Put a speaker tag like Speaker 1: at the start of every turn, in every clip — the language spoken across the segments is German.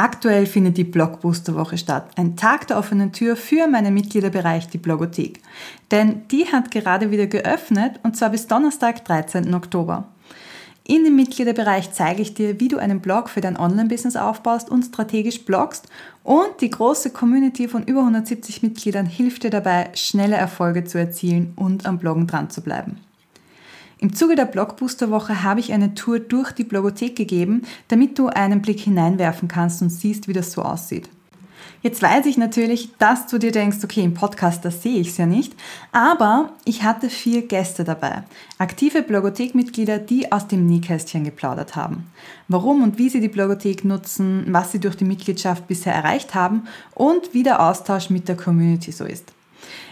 Speaker 1: Aktuell findet die Blogbooster-Woche statt, ein Tag der offenen Tür für meinen Mitgliederbereich, die Blogothek. Denn die hat gerade wieder geöffnet und zwar bis Donnerstag, 13. Oktober. In dem Mitgliederbereich zeige ich dir, wie du einen Blog für dein Online-Business aufbaust und strategisch bloggst und die große Community von über 170 Mitgliedern hilft dir dabei, schnelle Erfolge zu erzielen und am Bloggen dran zu bleiben. Im Zuge der Blogbooster-Woche habe ich eine Tour durch die Blogothek gegeben, damit du einen Blick hineinwerfen kannst und siehst, wie das so aussieht. Jetzt weiß ich natürlich, dass du dir denkst, okay, im Podcast, da sehe ich es ja nicht, aber ich hatte vier Gäste dabei. Aktive Blogothek-Mitglieder, die aus dem Nähkästchen geplaudert haben. Warum und wie sie die Blogothek nutzen, was sie durch die Mitgliedschaft bisher erreicht haben und wie der Austausch mit der Community so ist.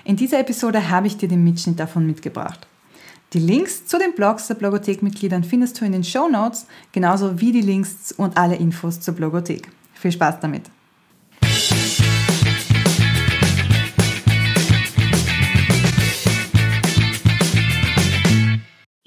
Speaker 1: In dieser Episode habe ich dir den Mitschnitt davon mitgebracht. Die Links zu den Blogs der Blogothek-Mitgliedern findest du in den Show Notes, genauso wie die Links und alle Infos zur Blogothek. Viel Spaß damit!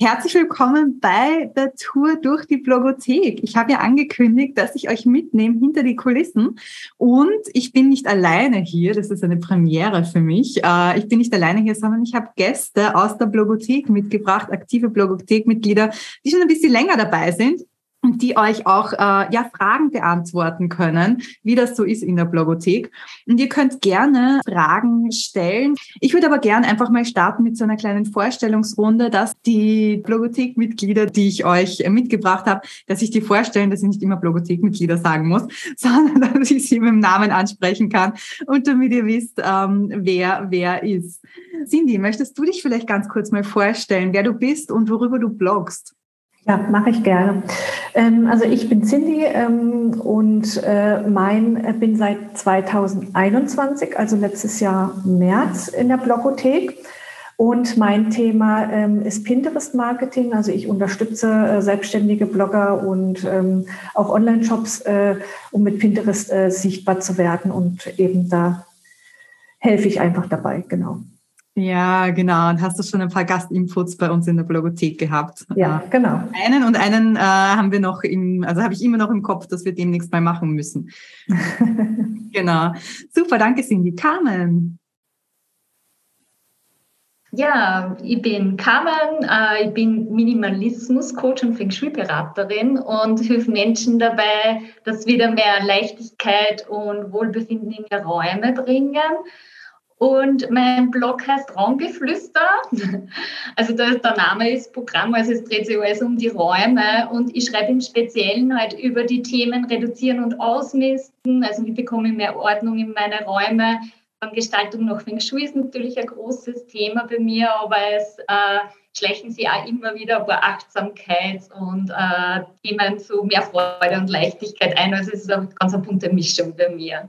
Speaker 1: Herzlich willkommen bei der Tour durch die Blogothek. Ich habe ja angekündigt, dass ich euch mitnehme hinter die Kulissen und ich bin nicht alleine hier. Das ist eine Premiere für mich. Äh, ich bin nicht alleine hier, sondern ich habe Gäste aus der Blogothek mitgebracht, aktive Blogothek-Mitglieder, die schon ein bisschen länger dabei sind und die euch auch äh, ja Fragen beantworten können, wie das so ist in der Blogothek. Und ihr könnt gerne Fragen stellen. Ich würde aber gerne einfach mal starten mit so einer kleinen Vorstellungsrunde, dass die Blogothek-Mitglieder, die ich euch mitgebracht habe, dass ich die vorstellen, dass ich nicht immer Blogothek-Mitglieder sagen muss, sondern dass ich sie mit dem Namen ansprechen kann und damit ihr wisst, ähm, wer wer ist. Cindy, möchtest du dich vielleicht ganz kurz mal vorstellen, wer du bist und worüber du bloggst?
Speaker 2: Ja, mache ich gerne. Ähm, also ich bin Cindy ähm, und äh, mein äh, bin seit 2021, also letztes Jahr März in der Blogothek. Und mein Thema ähm, ist Pinterest-Marketing. Also ich unterstütze äh, selbstständige Blogger und auch Online-Shops, um mit Pinterest sichtbar zu werden. Und eben da helfe ich einfach dabei, genau.
Speaker 1: Ja, genau. Und hast du schon ein paar Gastinputs bei uns in der Blogothek gehabt?
Speaker 2: Ja, genau.
Speaker 1: Einen und einen äh, haben wir noch im, also habe ich immer noch im Kopf, dass wir demnächst mal machen müssen. genau. Super, danke Cindy. Carmen.
Speaker 3: Ja, ich bin Carmen, äh, ich bin Minimalismus-Coach und Feng Shui-Beraterin und helfe Menschen dabei, dass wieder mehr Leichtigkeit und Wohlbefinden in ihre Räume bringen. Und mein Blog heißt Raumgeflüster. Also der, der Name ist Programm, also es dreht sich alles um die Räume. Und ich schreibe im Speziellen halt über die Themen Reduzieren und Ausmisten. Also wie bekomme ich mehr Ordnung in meine Räume. Dann Gestaltung nach Feng Shui ist natürlich ein großes Thema bei mir, aber es äh, schleichen sich auch immer wieder ein paar Achtsamkeits- und äh, Themen zu mehr Freude und Leichtigkeit ein. Also es ist eine ganz eine bunte Mischung bei mir.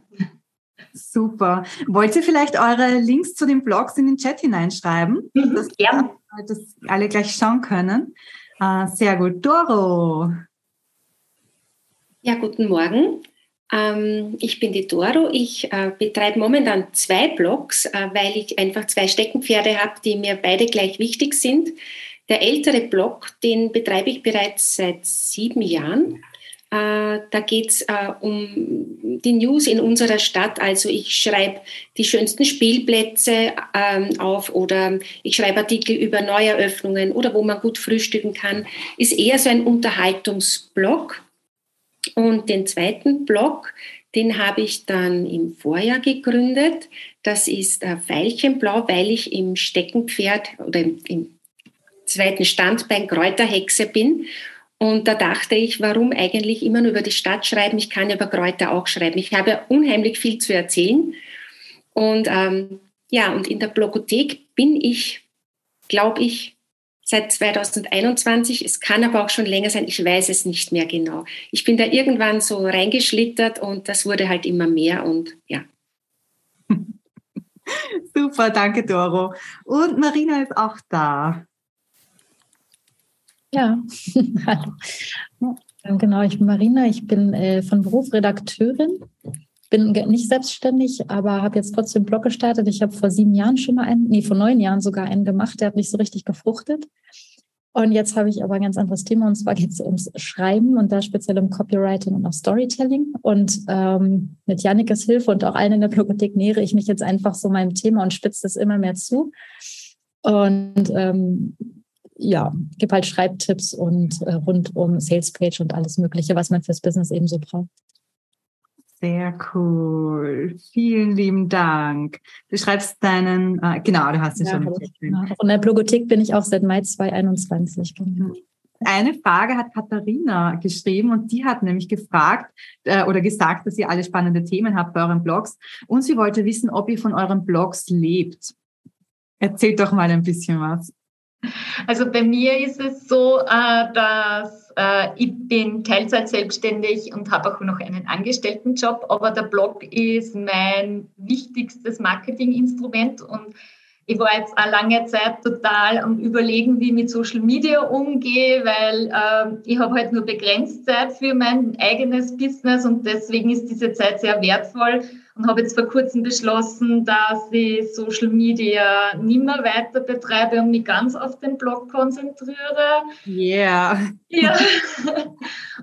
Speaker 1: Super. Wollt ihr vielleicht eure Links zu den Blogs in den Chat hineinschreiben?
Speaker 3: Mhm, dass, ja.
Speaker 1: dass alle gleich schauen können. Uh, sehr gut. Doro.
Speaker 4: Ja, guten Morgen. Ähm, ich bin die Doro. Ich äh, betreibe momentan zwei Blogs, äh, weil ich einfach zwei Steckenpferde habe, die mir beide gleich wichtig sind. Der ältere Blog, den betreibe ich bereits seit sieben Jahren. Äh, da geht es äh, um die News in unserer Stadt. Also ich schreibe die schönsten Spielplätze ähm, auf oder ich schreibe Artikel über Neueröffnungen oder wo man gut frühstücken kann. Ist eher so ein Unterhaltungsblog. Und den zweiten Blog, den habe ich dann im Vorjahr gegründet. Das ist äh, Veilchenblau, weil ich im Steckenpferd oder im, im zweiten Standbein Kräuterhexe bin und da dachte ich, warum eigentlich immer nur über die Stadt schreiben? Ich kann über Kräuter auch schreiben. Ich habe unheimlich viel zu erzählen. Und ähm, ja, und in der Blogothek bin ich, glaube ich, seit 2021. Es kann aber auch schon länger sein. Ich weiß es nicht mehr genau. Ich bin da irgendwann so reingeschlittert und das wurde halt immer mehr und ja.
Speaker 1: Super, danke Doro. Und Marina ist auch da.
Speaker 5: Ja, hallo. Genau, ich bin Marina, ich bin äh, von Beruf Redakteurin, bin nicht selbstständig, aber habe jetzt trotzdem einen Blog gestartet. Ich habe vor sieben Jahren schon mal einen, nee, vor neun Jahren sogar einen gemacht, der hat nicht so richtig gefruchtet. Und jetzt habe ich aber ein ganz anderes Thema und zwar geht es ums Schreiben und da speziell um Copywriting und auch Storytelling. Und ähm, mit Jannikes Hilfe und auch allen in der Blogothek nähere ich mich jetzt einfach so meinem Thema und spitze das immer mehr zu. Und ähm, ja, gebe halt Schreibtipps und äh, rund um Salespage und alles Mögliche, was man fürs Business eben so braucht.
Speaker 1: Sehr cool. Vielen lieben Dank. Du schreibst deinen, äh, genau, du hast ihn ja, schon.
Speaker 5: Genau. In der Blogothek bin ich auch seit Mai 2021.
Speaker 1: Genau. Eine Frage hat Katharina geschrieben und die hat nämlich gefragt äh, oder gesagt, dass ihr alle spannende Themen habt bei euren Blogs und sie wollte wissen, ob ihr von euren Blogs lebt. Erzählt doch mal ein bisschen was.
Speaker 3: Also bei mir ist es so, äh, dass äh, ich bin Teilzeit selbstständig und habe auch noch einen Angestelltenjob, aber der Blog ist mein wichtigstes Marketinginstrument und ich war jetzt eine lange Zeit total am Überlegen, wie ich mit Social Media umgehe, weil äh, ich habe halt nur begrenzt Zeit für mein eigenes Business und deswegen ist diese Zeit sehr wertvoll und habe jetzt vor kurzem beschlossen, dass ich Social Media nicht mehr weiter betreibe und mich ganz auf den Blog konzentriere.
Speaker 1: Yeah.
Speaker 3: Ja.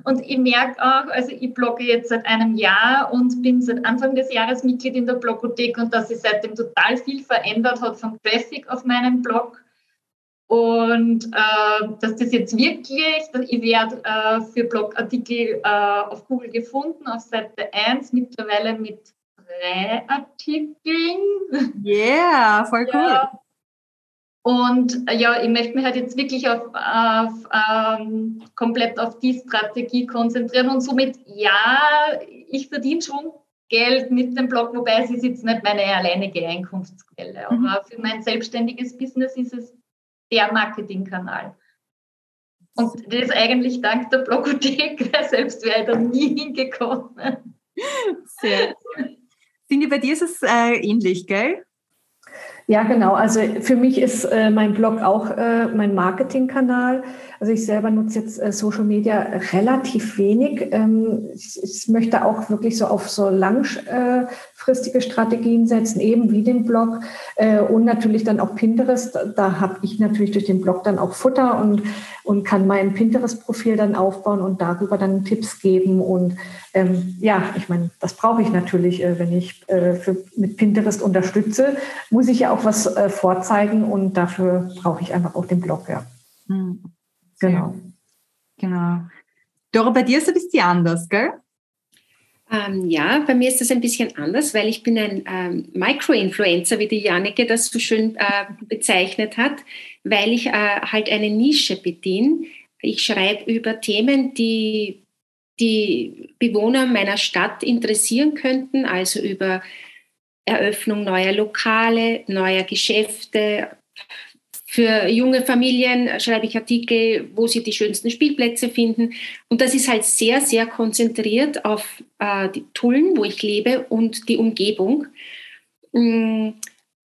Speaker 3: Und ich merke auch, also ich blogge jetzt seit einem Jahr und bin seit Anfang des Jahres Mitglied in der Blogothek und dass sich seitdem total viel verändert hat vom Traffic auf meinem Blog. Und äh, dass das jetzt wirklich, ich werde äh, für Blogartikel äh, auf Google gefunden, auf Seite 1, mittlerweile mit Artikeln.
Speaker 1: Yeah, voll cool. Ja.
Speaker 3: Und ja, ich möchte mich halt jetzt wirklich auf, auf ähm, komplett auf die Strategie konzentrieren und somit, ja, ich verdiene schon Geld mit dem Blog, wobei es ist jetzt nicht meine alleinige Einkunftsquelle. Mhm. Aber für mein selbstständiges Business ist es der Marketingkanal. Und das ist eigentlich dank der Blogothek, selbst wäre ich da nie hingekommen.
Speaker 1: Sehr cool. Cindy, bei dir ist es äh, ähnlich, gell?
Speaker 2: Ja, genau. Also für mich ist äh, mein Blog auch äh, mein Marketingkanal. Also ich selber nutze jetzt äh, Social Media relativ wenig. Ähm, ich, ich, möchte auch wirklich so auf so langfristige Strategien setzen, eben wie den Blog äh, und natürlich dann auch Pinterest. Da habe ich natürlich durch den Blog dann auch Futter und, und kann mein Pinterest-Profil dann aufbauen und darüber dann Tipps geben. Und ähm, ja, ich meine, das brauche ich natürlich, äh, wenn ich äh, für, mit Pinterest unterstütze, muss ich ja auch was äh, vorzeigen und dafür brauche ich einfach auch den Blog, ja. Mhm. Genau.
Speaker 1: Genau. Dora, bei dir ist es ein bisschen anders, gell?
Speaker 4: Ähm, ja, bei mir ist das ein bisschen anders, weil ich bin ein ähm, Micro-Influencer, wie die Janneke das so schön äh, bezeichnet hat, weil ich äh, halt eine Nische bediene. Ich schreibe über Themen, die die Bewohner meiner Stadt interessieren könnten, also über Eröffnung neuer Lokale, neuer Geschäfte, für junge Familien schreibe ich Artikel, wo sie die schönsten Spielplätze finden. Und das ist halt sehr, sehr konzentriert auf äh, die Tullen, wo ich lebe und die Umgebung. Mm,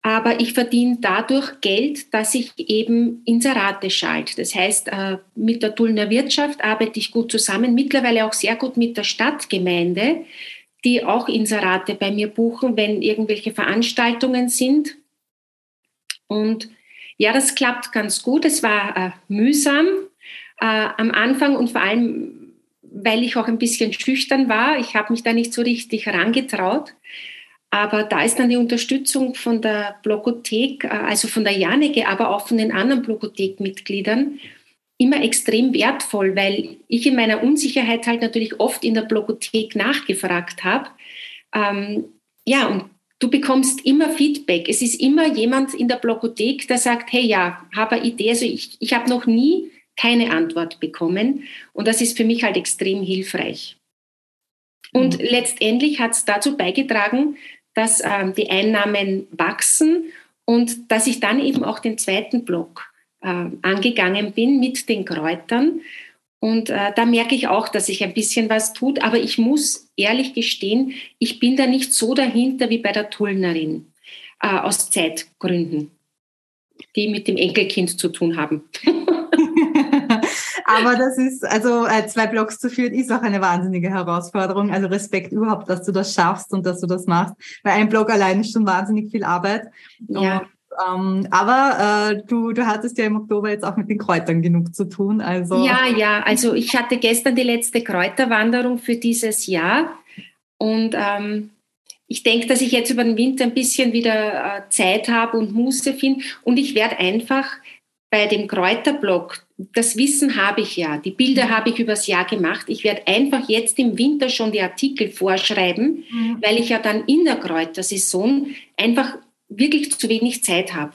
Speaker 4: aber ich verdiene dadurch Geld, dass ich eben Inserate schalte. Das heißt, äh, mit der Tullner Wirtschaft arbeite ich gut zusammen, mittlerweile auch sehr gut mit der Stadtgemeinde, die auch Inserate bei mir buchen, wenn irgendwelche Veranstaltungen sind. Und ja, das klappt ganz gut. Es war äh, mühsam äh, am Anfang und vor allem, weil ich auch ein bisschen schüchtern war. Ich habe mich da nicht so richtig herangetraut. Aber da ist dann die Unterstützung von der Blogothek, äh, also von der Janeke, aber auch von den anderen Blogothek-Mitgliedern immer extrem wertvoll, weil ich in meiner Unsicherheit halt natürlich oft in der Blogothek nachgefragt habe. Ähm, ja, und du bekommst immer Feedback. Es ist immer jemand in der Blogothek, der sagt, hey ja, habe eine Idee. Also ich, ich habe noch nie keine Antwort bekommen und das ist für mich halt extrem hilfreich. Und mhm. letztendlich hat es dazu beigetragen, dass ähm, die Einnahmen wachsen und dass ich dann eben auch den zweiten Block äh, angegangen bin mit den Kräutern und äh, da merke ich auch, dass sich ein bisschen was tut. Aber ich muss ehrlich gestehen, ich bin da nicht so dahinter wie bei der Tullnerin äh, aus Zeitgründen, die mit dem Enkelkind zu tun haben.
Speaker 1: Aber das ist, also äh, zwei Blogs zu führen, ist auch eine wahnsinnige Herausforderung. Also Respekt überhaupt, dass du das schaffst und dass du das machst. Weil ein Blog allein ist schon wahnsinnig viel Arbeit.
Speaker 4: Ja.
Speaker 1: Ähm, aber äh, du, du hattest ja im Oktober jetzt auch mit den Kräutern genug zu tun. Also.
Speaker 4: Ja, ja, also ich hatte gestern die letzte Kräuterwanderung für dieses Jahr und ähm, ich denke, dass ich jetzt über den Winter ein bisschen wieder äh, Zeit habe und Muße finde und ich werde einfach bei dem Kräuterblock, das Wissen habe ich ja, die Bilder habe ich übers Jahr gemacht. Ich werde einfach jetzt im Winter schon die Artikel vorschreiben, mhm. weil ich ja dann in der Kräutersaison einfach wirklich zu wenig Zeit habe.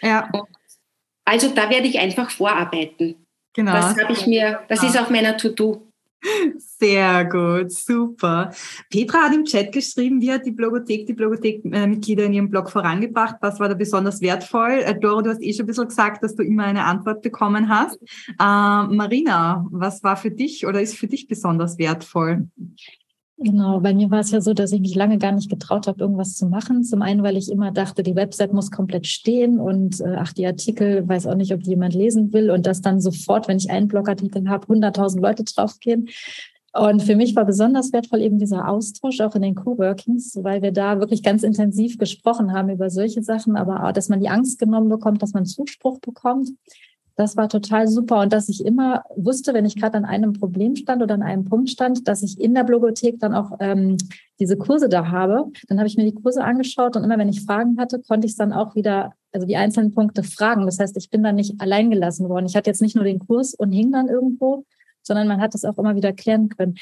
Speaker 4: Ja. also da werde ich einfach vorarbeiten. Genau. Das habe ich mir, das ist auf meiner To-Do.
Speaker 1: Sehr gut, super. Petra hat im Chat geschrieben, wie hat die Blogothek die Blogothek-Mitglieder in ihrem Blog vorangebracht? Was war da besonders wertvoll? Äh, Doro, du hast eh schon ein bisschen gesagt, dass du immer eine Antwort bekommen hast. Äh, Marina, was war für dich oder ist für dich besonders wertvoll?
Speaker 5: Genau, bei mir war es ja so, dass ich mich lange gar nicht getraut habe, irgendwas zu machen. Zum einen, weil ich immer dachte, die Website muss komplett stehen und äh, ach, die Artikel, weiß auch nicht, ob jemand lesen will und dass dann sofort, wenn ich einen Blogartikel habe, 100.000 Leute draufgehen. Und für mich war besonders wertvoll eben dieser Austausch auch in den Coworkings, weil wir da wirklich ganz intensiv gesprochen haben über solche Sachen, aber auch, dass man die Angst genommen bekommt, dass man Zuspruch bekommt. Das war total super und dass ich immer wusste, wenn ich gerade an einem Problem stand oder an einem Punkt stand, dass ich in der Blogothek dann auch ähm, diese Kurse da habe. Dann habe ich mir die Kurse angeschaut und immer wenn ich Fragen hatte, konnte ich dann auch wieder, also die einzelnen Punkte fragen. Das heißt, ich bin dann nicht allein gelassen worden. Ich hatte jetzt nicht nur den Kurs und hing dann irgendwo, sondern man hat das auch immer wieder klären können.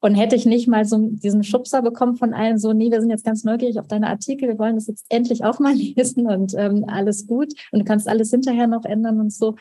Speaker 5: Und hätte ich nicht mal so diesen Schubser bekommen von allen, so, nee, wir sind jetzt ganz neugierig auf deine Artikel, wir wollen das jetzt endlich auch mal lesen und ähm, alles gut und du kannst alles hinterher noch ändern und so,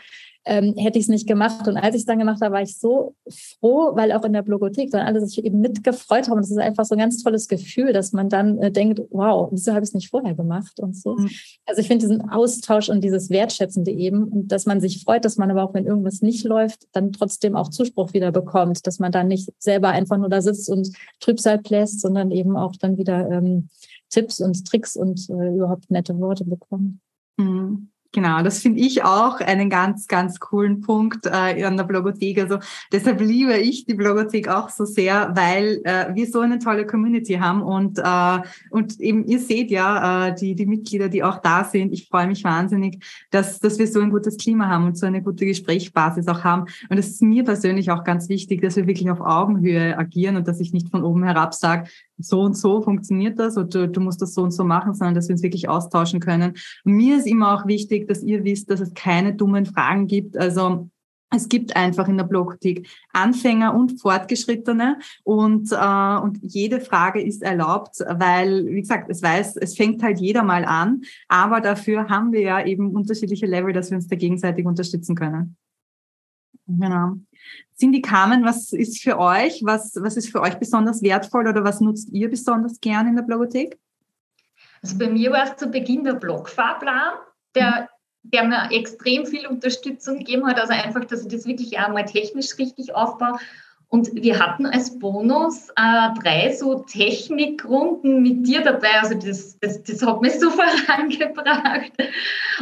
Speaker 5: ähm, hätte ich es nicht gemacht. Und als ich es dann gemacht habe, war ich so froh, weil auch in der Blogothek dann alle sich eben mitgefreut haben. Das ist einfach so ein ganz tolles Gefühl, dass man dann äh, denkt, wow, wieso habe ich es nicht vorher gemacht und so. Mhm. Also ich finde diesen Austausch und dieses Wertschätzende eben und dass man sich freut, dass man aber auch, wenn irgendwas nicht läuft, dann trotzdem auch Zuspruch wieder bekommt, dass man dann nicht selber einfach nur da sitzt und Trübsal bläst, sondern eben auch dann wieder ähm, Tipps und Tricks und äh, überhaupt nette Worte bekommt.
Speaker 1: Mhm. Genau, das finde ich auch einen ganz, ganz coolen Punkt äh, an der Blogothek. Also deshalb liebe ich die Blogothek auch so sehr, weil äh, wir so eine tolle Community haben und äh, und eben ihr seht ja äh, die die Mitglieder, die auch da sind. Ich freue mich wahnsinnig, dass dass wir so ein gutes Klima haben und so eine gute Gesprächsbasis auch haben. Und es ist mir persönlich auch ganz wichtig, dass wir wirklich auf Augenhöhe agieren und dass ich nicht von oben herab sage, so und so funktioniert das oder du, du musst das so und so machen, sondern dass wir uns wirklich austauschen können. Mir ist immer auch wichtig, dass ihr wisst, dass es keine dummen Fragen gibt. Also es gibt einfach in der Blogothek Anfänger und Fortgeschrittene und, äh, und jede Frage ist erlaubt, weil, wie gesagt, es weiß, es fängt halt jeder mal an, aber dafür haben wir ja eben unterschiedliche Level, dass wir uns da gegenseitig unterstützen können. Genau. Cindy Carmen, was ist für euch, was, was ist für euch besonders wertvoll oder was nutzt ihr besonders gern in der Blogothek?
Speaker 3: Also bei mir war es zu Beginn der Blogfahrplan, der, der mir extrem viel Unterstützung gegeben hat. Also einfach, dass ich das wirklich einmal technisch richtig aufbaue und wir hatten als Bonus äh, drei so Technikrunden mit dir dabei. Also das, das, das hat mich so vorangebracht.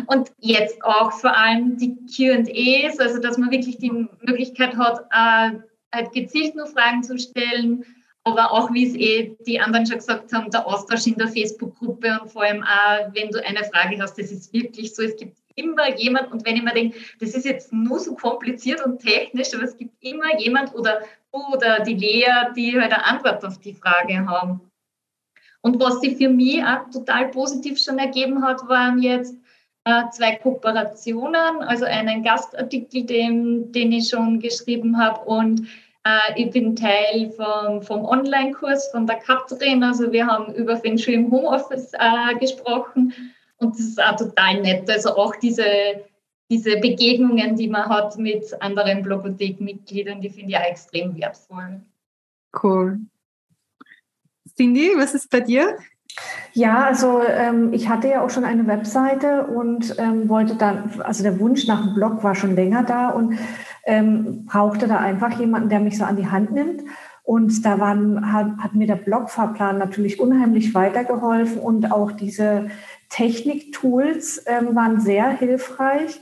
Speaker 3: Und jetzt auch vor allem die QAs, also dass man wirklich die Möglichkeit hat, äh, halt gezielt nur Fragen zu stellen. Aber auch, wie es eh die anderen schon gesagt haben, der Austausch in der Facebook-Gruppe und vor allem auch, wenn du eine Frage hast, das ist wirklich so, es gibt immer jemand, und wenn ich mir denke, das ist jetzt nur so kompliziert und technisch, aber es gibt immer jemand oder oder die Lea, die halt eine Antwort auf die Frage haben. Und was sich für mich auch total positiv schon ergeben hat, waren jetzt äh, zwei Kooperationen, also einen Gastartikel, den, den ich schon geschrieben habe und äh, ich bin Teil vom, vom Online-Kurs von der Katrin. Also wir haben über Feng Shui im Homeoffice äh, gesprochen und das ist auch total nett. Also auch diese, diese Begegnungen, die man hat mit anderen Blogothek-Mitgliedern, die finde ich auch extrem wertvoll.
Speaker 1: Cool. Cindy, was ist bei dir?
Speaker 2: Ja, also ähm, ich hatte ja auch schon eine Webseite und ähm, wollte dann, also der Wunsch nach einem Blog war schon länger da und ähm, brauchte da einfach jemanden, der mich so an die Hand nimmt. Und da waren, hat, hat mir der Blogfahrplan natürlich unheimlich weitergeholfen und auch diese Techniktools ähm, waren sehr hilfreich.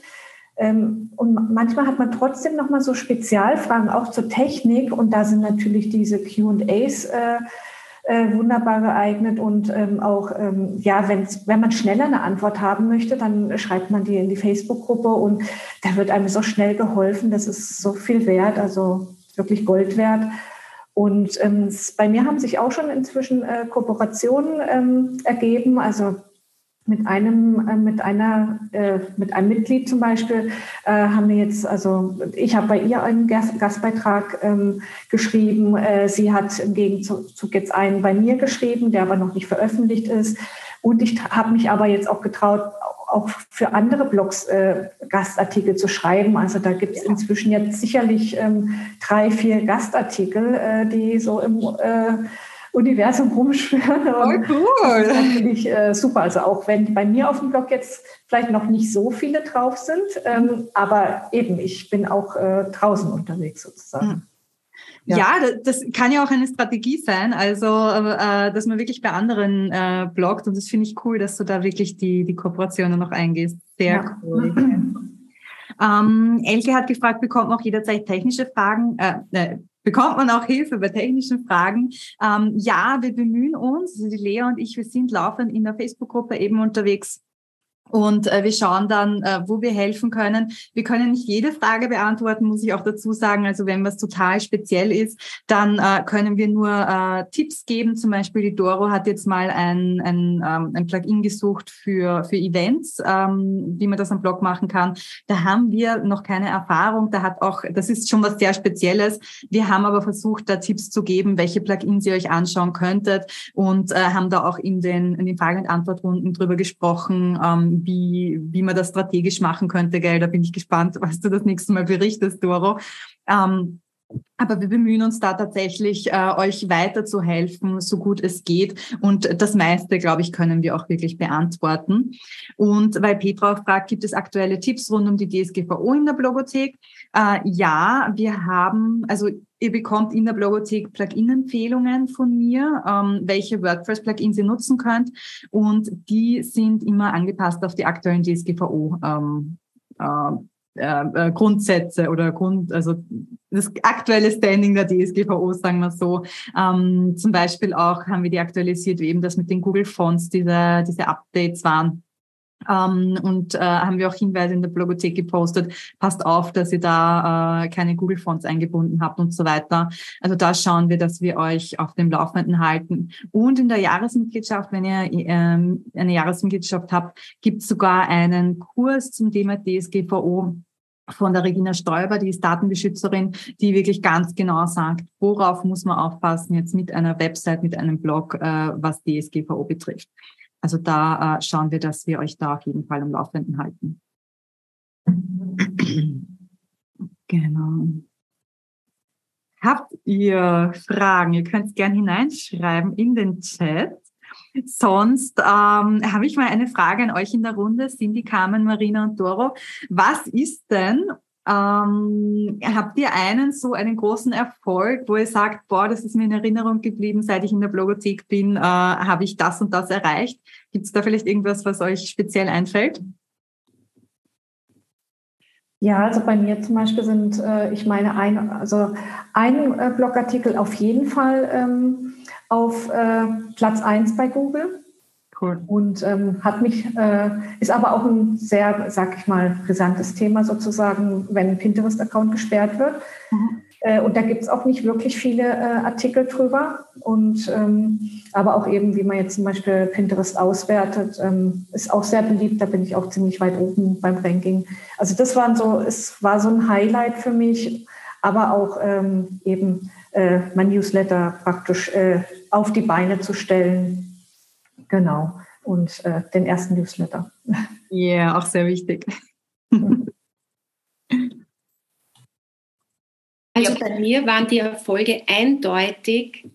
Speaker 2: Ähm, und manchmal hat man trotzdem noch mal so Spezialfragen auch zur Technik und da sind natürlich diese Q&As äh, äh, wunderbar geeignet und ähm, auch, ähm, ja, wenn's, wenn man schneller eine Antwort haben möchte, dann schreibt man die in die Facebook-Gruppe und da wird einem so schnell geholfen. Das ist so viel wert, also wirklich Gold wert. Und ähm, bei mir haben sich auch schon inzwischen äh, Kooperationen ähm, ergeben. Also mit einem, äh, mit einer, äh, mit einem Mitglied zum Beispiel äh, haben wir jetzt, also ich habe bei ihr einen Gast, Gastbeitrag ähm, geschrieben. Äh, sie hat im Gegenzug jetzt einen bei mir geschrieben, der aber noch nicht veröffentlicht ist. Und ich habe mich aber jetzt auch getraut, auch für andere Blogs äh, Gastartikel zu schreiben. Also da gibt es inzwischen jetzt sicherlich ähm, drei, vier Gastartikel, äh, die so im Universum rumschwirren.
Speaker 1: Oh, cool.
Speaker 2: Das finde ich äh, super. Also auch wenn bei mir auf dem Blog jetzt vielleicht noch nicht so viele drauf sind, ähm, aber eben, ich bin auch äh, draußen unterwegs sozusagen. Mhm.
Speaker 1: Ja. ja, das kann ja auch eine Strategie sein, also äh, dass man wirklich bei anderen äh, bloggt und das finde ich cool, dass du da wirklich die, die Kooperationen noch eingehst. Sehr ja. cool. ähm, Elke hat gefragt, bekommt man auch jederzeit technische Fragen, äh, äh, bekommt man auch Hilfe bei technischen Fragen? Ähm, ja, wir bemühen uns, also die Lea und ich, wir sind laufend in der Facebook-Gruppe eben unterwegs und äh, wir schauen dann, äh, wo wir helfen können. Wir können nicht jede Frage beantworten, muss ich auch dazu sagen. Also wenn was total speziell ist, dann äh, können wir nur äh, Tipps geben. Zum Beispiel die Doro hat jetzt mal ein, ein, ähm, ein Plugin gesucht für, für Events, ähm, wie man das am Blog machen kann. Da haben wir noch keine Erfahrung. Da hat auch, das ist schon was sehr Spezielles. Wir haben aber versucht, da Tipps zu geben, welche Plugins ihr euch anschauen könntet und äh, haben da auch in den, in den Frage- und Antwortrunden drüber gesprochen, ähm, wie, wie man das strategisch machen könnte, gell? Da bin ich gespannt, was du das nächste Mal berichtest, Doro. Ähm, aber wir bemühen uns da tatsächlich, äh, euch weiterzuhelfen, so gut es geht. Und das meiste, glaube ich, können wir auch wirklich beantworten. Und weil Petra auch fragt, gibt es aktuelle Tipps rund um die DSGVO in der Blogothek? Äh, ja, wir haben, also Ihr bekommt in der Blogothek Plugin-Empfehlungen von mir, ähm, welche WordPress-Plugins ihr nutzen könnt. Und die sind immer angepasst auf die aktuellen DSGVO. Ähm, äh, äh, äh, Grundsätze oder Grund, also das aktuelle Standing der DSGVO, sagen wir so. Ähm, zum Beispiel auch haben wir die aktualisiert, wie eben das mit den Google Fonts, diese, diese Updates waren. Ähm, und äh, haben wir auch Hinweise in der Blogothek gepostet. Passt auf, dass ihr da äh, keine Google-Fonts eingebunden habt und so weiter. Also da schauen wir, dass wir euch auf dem Laufenden halten. Und in der Jahresmitgliedschaft, wenn ihr ähm, eine Jahresmitgliedschaft habt, gibt es sogar einen Kurs zum Thema DSGVO von der Regina Stoiber, die ist Datenbeschützerin, die wirklich ganz genau sagt, worauf muss man aufpassen jetzt mit einer Website, mit einem Blog, äh, was DSGVO betrifft. Also da äh, schauen wir, dass wir euch da auf jeden Fall am Laufenden halten. genau. Habt ihr Fragen? Ihr könnt es gerne hineinschreiben in den Chat. Sonst ähm, habe ich mal eine Frage an euch in der Runde, Cindy, Carmen, Marina und Doro. Was ist denn ähm, habt ihr einen so einen großen Erfolg, wo ihr sagt, boah, das ist mir in Erinnerung geblieben, seit ich in der Blogothek bin, äh, habe ich das und das erreicht? Gibt es da vielleicht irgendwas, was euch speziell einfällt?
Speaker 2: Ja, also bei mir zum Beispiel sind, äh, ich meine, ein, also ein äh, Blogartikel auf jeden Fall ähm, auf äh, Platz 1 bei Google. Cool. Und ähm, hat mich, äh, ist aber auch ein sehr, sag ich mal, brisantes Thema sozusagen, wenn ein Pinterest-Account gesperrt wird. Mhm. Äh, und da gibt es auch nicht wirklich viele äh, Artikel drüber. Und ähm, aber auch eben, wie man jetzt zum Beispiel Pinterest auswertet, ähm, ist auch sehr beliebt. Da bin ich auch ziemlich weit oben beim Ranking. Also das waren so, es war so ein Highlight für mich, aber auch ähm, eben äh, mein Newsletter praktisch äh, auf die Beine zu stellen Genau. Und äh, den ersten Newsletter.
Speaker 1: Ja, yeah, auch sehr wichtig.
Speaker 4: Also bei mir waren die Erfolge eindeutig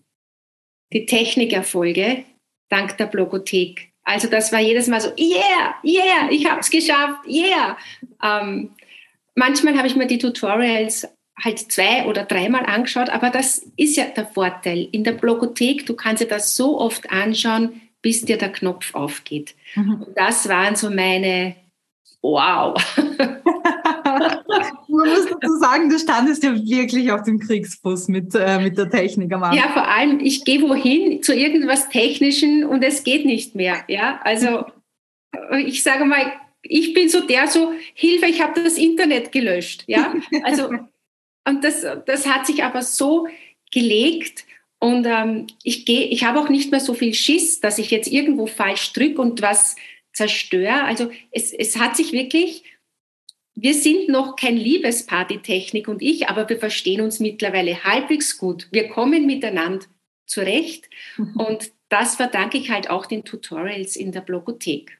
Speaker 4: die Technikerfolge dank der Blogothek. Also das war jedes Mal so, yeah, yeah, ich habe es geschafft, yeah. Ähm, manchmal habe ich mir die Tutorials halt zwei oder dreimal angeschaut, aber das ist ja der Vorteil. In der Blogothek, du kannst dir das so oft anschauen, bis dir der Knopf aufgeht. Mhm. Und das waren so meine Wow.
Speaker 1: Man muss dazu sagen, du standest ja wirklich auf dem Kriegsfuß mit, äh, mit der Technik am
Speaker 4: Anfang. Ja, vor allem, ich gehe wohin zu irgendwas Technischen und es geht nicht mehr. Ja, also ich sage mal, ich bin so der so, Hilfe, ich habe das Internet gelöscht. Ja, also und das, das hat sich aber so gelegt und ähm, ich gehe, ich habe auch nicht mehr so viel Schiss, dass ich jetzt irgendwo falsch drücke und was zerstöre. Also es, es hat sich wirklich, wir sind noch kein Liebesparty-Technik und ich, aber wir verstehen uns mittlerweile halbwegs gut. Wir kommen miteinander zurecht mhm. und das verdanke ich halt auch den Tutorials in der Blogothek.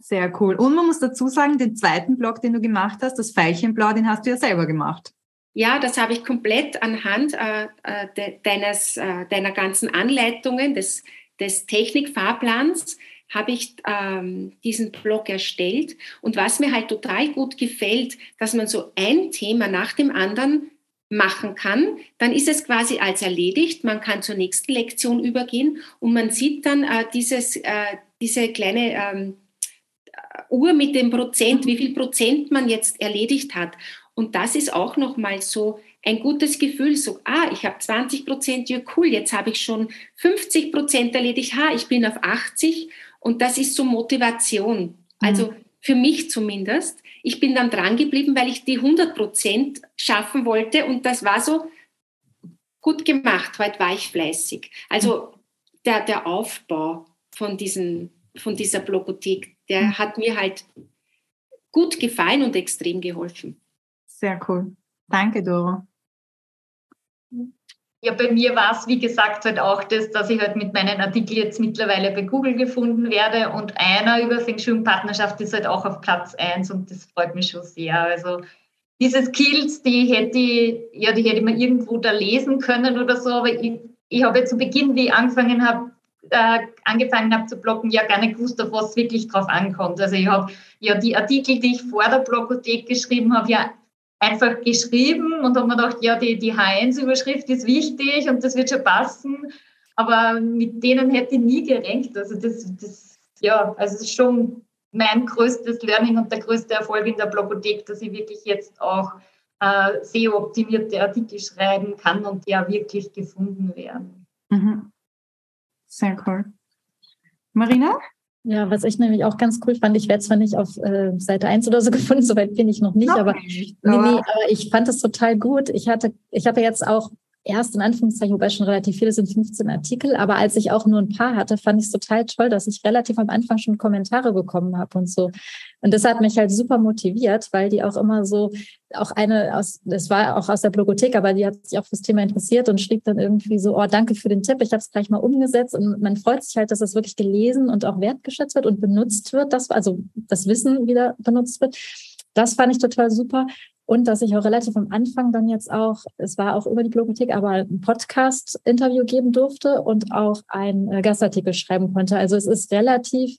Speaker 1: Sehr cool. Und man muss dazu sagen, den zweiten Blog, den du gemacht hast, das Veilchenblau, den hast du ja selber gemacht.
Speaker 4: Ja, das habe ich komplett anhand äh, äh de, deines, äh, deiner ganzen Anleitungen, des, des Technikfahrplans, habe ich ähm, diesen Blog erstellt. Und was mir halt total gut gefällt, dass man so ein Thema nach dem anderen machen kann, dann ist es quasi als erledigt. Man kann zur nächsten Lektion übergehen und man sieht dann äh, dieses, äh, diese kleine ähm, Uhr mit dem Prozent, wie viel Prozent man jetzt erledigt hat. Und das ist auch nochmal so ein gutes Gefühl, so, ah, ich habe 20 Prozent, ja cool, jetzt habe ich schon 50 Prozent erledigt, ha, ich bin auf 80 und das ist so Motivation. Also mhm. für mich zumindest. Ich bin dann dran geblieben, weil ich die 100 Prozent schaffen wollte und das war so gut gemacht. Heute war ich fleißig. Also der, der Aufbau von, diesen, von dieser Blogothek, der mhm. hat mir halt gut gefallen und extrem geholfen.
Speaker 1: Sehr cool. Danke, Doro.
Speaker 3: Ja, bei mir war es, wie gesagt, halt auch das, dass ich halt mit meinen Artikeln jetzt mittlerweile bei Google gefunden werde und einer über Feng Shui Partnerschaft ist halt auch auf Platz 1 und das freut mich schon sehr. Also diese Skills, die hätte ich, ja, die hätte ich mir irgendwo da lesen können oder so, aber ich, ich habe zu Beginn, wie ich angefangen habe, äh, angefangen habe zu bloggen, ja gar nicht gewusst, auf was wirklich drauf ankommt. Also ich habe ja die Artikel, die ich vor der Blogothek geschrieben habe, ja einfach geschrieben und habe mir gedacht, ja, die, die H1-Überschrift ist wichtig und das wird schon passen. Aber mit denen hätte ich nie gerenkt. Also das, das ja, also das ist schon mein größtes Learning und der größte Erfolg in der Blogothek, dass ich wirklich jetzt auch äh, SEO-optimierte Artikel schreiben kann und die auch wirklich gefunden werden. Mhm.
Speaker 1: Sehr cool. Marina?
Speaker 5: Ja, was ich nämlich auch ganz cool fand, ich werde zwar nicht auf äh, Seite 1 oder so gefunden, soweit bin ich noch nicht, nicht, aber, nee, nee, aber ich fand es total gut. Ich hatte, ich habe jetzt auch erst in Anführungszeichen, wobei schon relativ viele sind 15 Artikel, aber als ich auch nur ein paar hatte, fand ich es total toll, dass ich relativ am Anfang schon Kommentare bekommen habe und so. Und das hat mich halt super motiviert, weil die auch immer so, auch eine aus, das war auch aus der Blogothek, aber die hat sich auch fürs Thema interessiert und schrieb dann irgendwie so, oh, danke für den Tipp, ich habe es gleich mal umgesetzt und man freut sich halt, dass es wirklich gelesen und auch wertgeschätzt wird und benutzt wird, das, also das Wissen wieder benutzt wird. Das fand ich total super. Und dass ich auch relativ am Anfang dann jetzt auch, es war auch über die Blogothek, aber ein Podcast-Interview geben durfte und auch ein äh, Gastartikel schreiben konnte. Also es ist relativ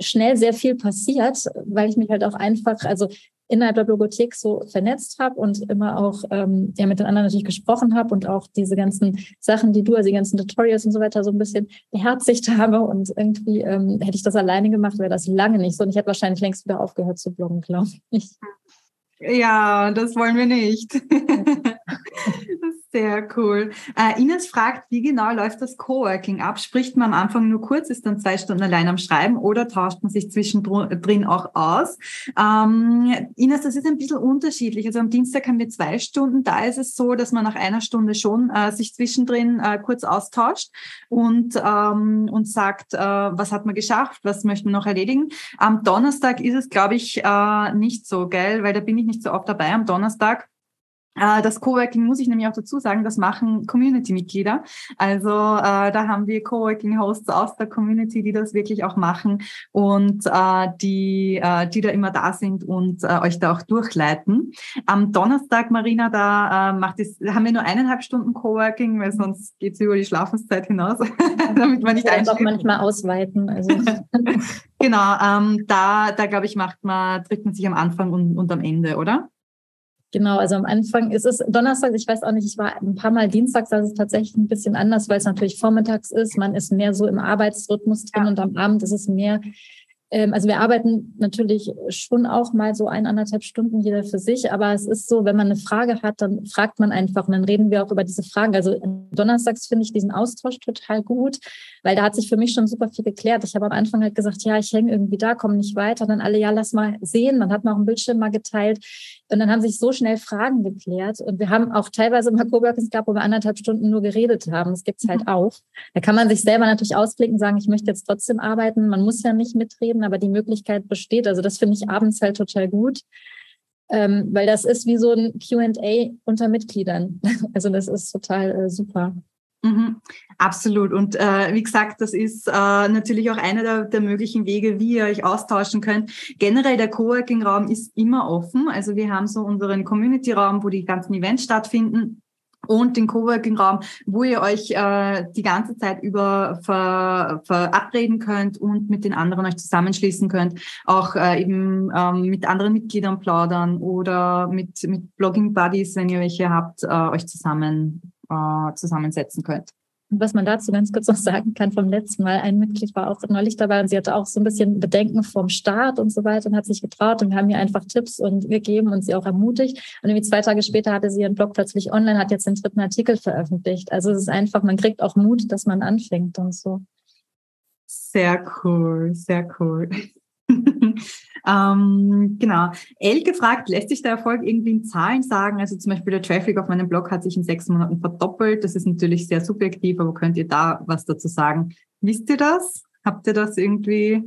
Speaker 5: schnell sehr viel passiert, weil ich mich halt auch einfach, also innerhalb der Blogothek so vernetzt habe und immer auch ähm, ja mit den anderen natürlich gesprochen habe und auch diese ganzen Sachen, die du, also die ganzen Tutorials und so weiter so ein bisschen beherzigt habe und irgendwie ähm, hätte ich das alleine gemacht, wäre das lange nicht so und ich hätte wahrscheinlich längst wieder aufgehört zu bloggen, glaube ich.
Speaker 1: Ja, das wollen wir nicht. Sehr cool. Äh, Ines fragt, wie genau läuft das Coworking ab? Spricht man am Anfang nur kurz, ist dann zwei Stunden allein am Schreiben oder tauscht man sich zwischendrin auch aus? Ähm, Ines, das ist ein bisschen unterschiedlich. Also am Dienstag haben wir zwei Stunden. Da ist es so, dass man nach einer Stunde schon äh, sich zwischendrin äh, kurz austauscht und, ähm, und sagt, äh, was hat man geschafft, was möchten wir noch erledigen. Am Donnerstag ist es, glaube ich, äh, nicht so, gell? Weil da bin ich nicht so oft dabei. Am Donnerstag das Coworking muss ich nämlich auch dazu sagen, das machen Community-Mitglieder. Also äh, da haben wir Coworking-Hosts aus der Community, die das wirklich auch machen und äh, die, äh, die da immer da sind und äh, euch da auch durchleiten. Am Donnerstag, Marina, da äh, macht es, haben wir nur eineinhalb Stunden Coworking, weil sonst geht es über die Schlafenszeit hinaus, damit man nicht
Speaker 5: ja, auch manchmal ausweiten. Also.
Speaker 1: genau, ähm, da, da glaube ich, macht man, trifft man sich am Anfang und, und am Ende, oder?
Speaker 5: Genau, also am Anfang ist es Donnerstag, ich weiß auch nicht, ich war ein paar Mal Dienstags, da ist es tatsächlich ein bisschen anders, weil es natürlich vormittags ist. Man ist mehr so im Arbeitsrhythmus drin ja. und am Abend ist es mehr Ähm, also wir arbeiten natürlich schon auch mal so eineinhalb Stunden jeder für sich, aber es ist so, wenn man eine Frage hat, dann fragt man einfach und dann reden wir auch über diese Fragen. Also donnerstags finde ich diesen Austausch total gut, weil da hat sich für mich schon super viel geklärt. Ich habe am Anfang halt gesagt, ja, ich hänge irgendwie da, komme nicht weiter. Dann alle, ja, lass mal sehen. Man hat mal auch einen Bildschirm mal geteilt und dann haben sich so schnell Fragen geklärt und wir haben auch teilweise mal Coworkings gehabt, wo wir anderthalb Stunden nur geredet haben. Das gibt's halt mhm. auch. Da kann man sich selber natürlich ausblicken, sagen, ich möchte jetzt trotzdem arbeiten. Man muss ja nicht mitreden reden, aber die Möglichkeit besteht. Also das finde ich abends halt total gut, ähm, weil das ist wie so ein QA unter Mitgliedern. Also das ist total äh, super.
Speaker 1: Mhm, absolut. Und äh, wie gesagt, das ist äh, natürlich auch einer der, der, möglichen Wege, wie ihr euch austauschen könnt. Generell der Coworking-Raum ist immer offen. Also wir haben so unseren Community-Raum, wo die ganzen Events stattfinden und den Coworking-Raum, wo ihr euch äh, die ganze Zeit über ver, verabreden könnt und mit den anderen euch zusammenschließen könnt, auch äh, eben ähm, mit anderen Mitgliedern plaudern oder mit, mit Blogging-Buddies, wenn ihr welche habt, äh, euch zusammen äh, zusammensetzen könnt.
Speaker 5: Was man dazu ganz kurz noch sagen kann vom letzten Mal, ein Mitglied war auch neulich dabei und sie hatte auch so ein bisschen Bedenken vom Start und so weiter und hat sich getraut und wir haben ihr einfach Tipps und gegeben und sie auch ermutigt. Und irgendwie zwei Tage später hatte sie ihren Blog plötzlich online, hat jetzt den dritten Artikel veröffentlicht. Also es ist einfach, man kriegt auch Mut, dass man anfängt und so.
Speaker 1: Sehr cool, sehr cool. ähm, genau. Elke fragt, lässt sich der Erfolg irgendwie in Zahlen sagen? Also zum Beispiel der Traffic auf meinem Blog hat sich in sechs Monaten verdoppelt. Das ist natürlich sehr subjektiv, aber könnt ihr da was dazu sagen? Wisst ihr das? Habt ihr das irgendwie?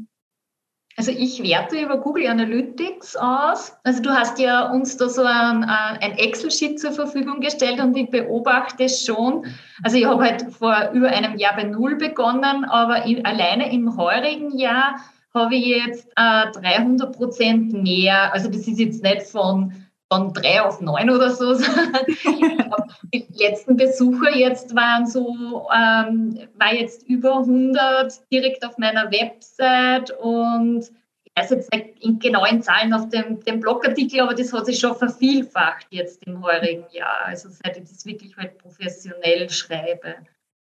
Speaker 3: Also ich werte über Google Analytics aus. Also du hast ja uns da so ein, äh, ein Excel-Sheet zur Verfügung gestellt und ich beobachte schon. Also ich habe halt vor über einem Jahr bei Null begonnen, aber in, alleine im heurigen Jahr habe ich jetzt äh, 300 Prozent mehr. Also das ist jetzt nicht von, von drei auf neun oder so. die letzten Besucher jetzt waren so, ähm, war jetzt über 100 direkt auf meiner Website und ich weiß jetzt nicht in genauen Zahlen auf dem, dem Blogartikel, aber das hat sich schon vervielfacht jetzt im heurigen Jahr. Also seit ich das wirklich halt professionell schreibe.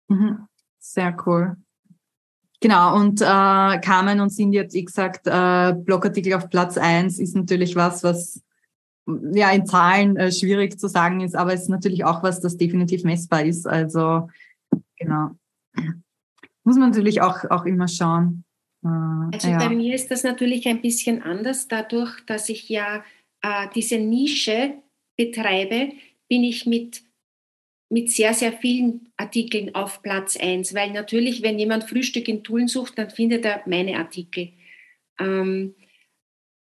Speaker 1: Mhm. Sehr cool. Genau, und äh, Carmen und Cindy hat eh gesagt, äh, Blogartikel auf Platz eins ist natürlich was, was ja in Zahlen äh, schwierig zu sagen ist, aber es ist natürlich auch was, das definitiv messbar ist. Also genau. Muss man natürlich auch, auch immer schauen.
Speaker 4: Äh, also ja. bei mir ist das natürlich ein bisschen anders, dadurch, dass ich ja äh, diese Nische betreibe, bin ich mit mit sehr, sehr vielen Artikeln auf Platz 1, weil natürlich, wenn jemand Frühstück in Tulln sucht, dann findet er meine Artikel. Ähm,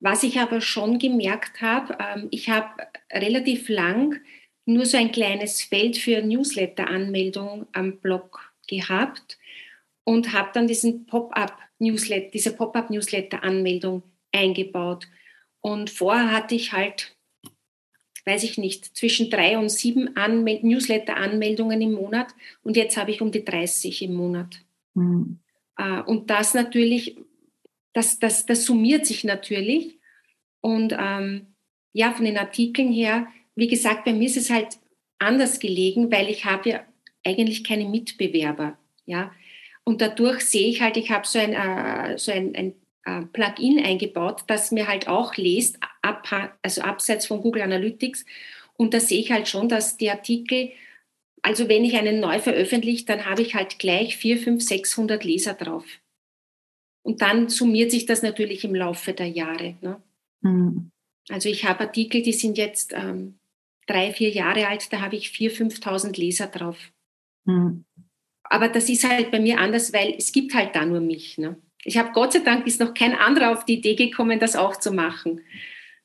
Speaker 4: was ich aber schon gemerkt habe, ähm, ich habe relativ lang nur so ein kleines Feld für Newsletter-Anmeldung am Blog gehabt und habe dann diesen Pop-up-Newsletter, diese Pop-up-Newsletter-Anmeldung eingebaut. Und vorher hatte ich halt weiß ich nicht, zwischen drei und sieben Anmel Newsletter-Anmeldungen im Monat und jetzt habe ich um die 30 im Monat. Mhm. Und das natürlich, das, das, das summiert sich natürlich. Und ähm, ja, von den Artikeln her, wie gesagt, bei mir ist es halt anders gelegen, weil ich habe ja eigentlich keine Mitbewerber. Ja? Und dadurch sehe ich halt, ich habe so ein, äh, so ein, ein äh, Plugin eingebaut, das mir halt auch lest, ab, also abseits von Google Analytics. Und da sehe ich halt schon, dass die Artikel, also wenn ich einen neu veröffentliche, dann habe ich halt gleich 4, 5, 600 Leser drauf. Und dann summiert sich das natürlich im Laufe der Jahre. Ne? Mhm. Also ich habe Artikel, die sind jetzt ähm, drei, vier Jahre alt, da habe ich 4.000, 5.000 Leser drauf. Mhm. Aber das ist halt bei mir anders, weil es gibt halt da nur mich. Ne? Ich habe Gott sei Dank ist noch kein anderer auf die Idee gekommen, das auch zu machen.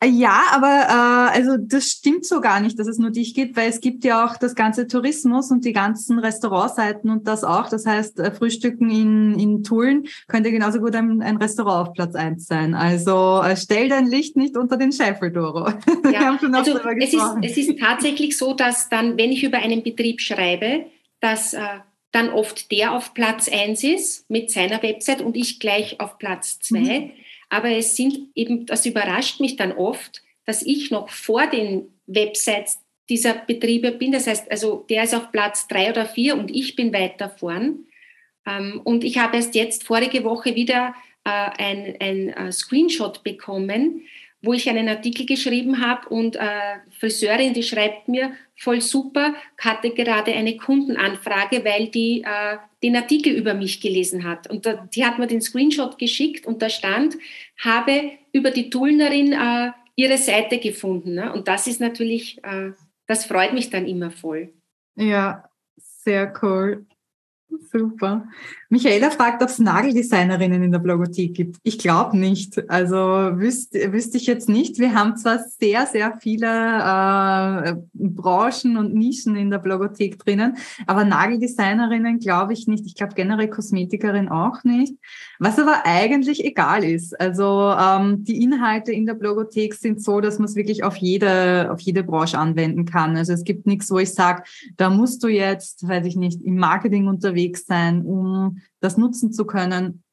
Speaker 1: Ja, aber äh, also das stimmt so gar nicht, dass es nur dich gibt, weil es gibt ja auch das ganze Tourismus und die ganzen Restaurantseiten und das auch. Das heißt, äh, Frühstücken in, in Tulln könnte genauso gut ein, ein Restaurant auf Platz eins sein. Also äh, stell dein Licht nicht unter den Scheffel, Doro.
Speaker 4: Ja, also es ist, es ist tatsächlich so, dass dann, wenn ich über einen Betrieb schreibe, dass äh, dann oft der auf Platz 1 ist mit seiner Website und ich gleich auf Platz 2. Mhm. Aber es sind eben, das überrascht mich dann oft, dass ich noch vor den Websites dieser Betriebe bin. Das heißt, also der ist auf Platz 3 oder 4 und ich bin weiter vorn. Ähm, und ich habe erst jetzt vorige Woche wieder äh, ein, ein äh, Screenshot bekommen, wo ich einen Artikel geschrieben habe und äh, Friseurin, die schreibt mir, voll super, hatte gerade eine Kundenanfrage, weil die äh, den Artikel über mich gelesen hat. Und da, die hat mir den Screenshot geschickt und da stand, habe über die Tullnerin äh, ihre Seite gefunden. Ne? Und das ist natürlich, äh, das freut mich dann immer voll.
Speaker 1: Ja, sehr cool. Super. Michaela fragt, ob es Nageldesignerinnen in der Blogothek gibt. Ich glaube nicht. Also wüsste, wüsste ich jetzt nicht. Wir haben zwar sehr, sehr viele äh, Branchen und Nischen in der Blogothek drinnen, aber Nageldesignerinnen glaube ich nicht. Ich glaube generell Kosmetikerin auch nicht. Was aber eigentlich egal ist. Also ähm, die Inhalte in der Blogothek sind so, dass man es wirklich auf jede, auf jede Branche anwenden kann. Also es gibt nichts, wo ich sage, da musst du jetzt, weiß ich nicht, im Marketing unterwegs sein, um das nutzen zu können.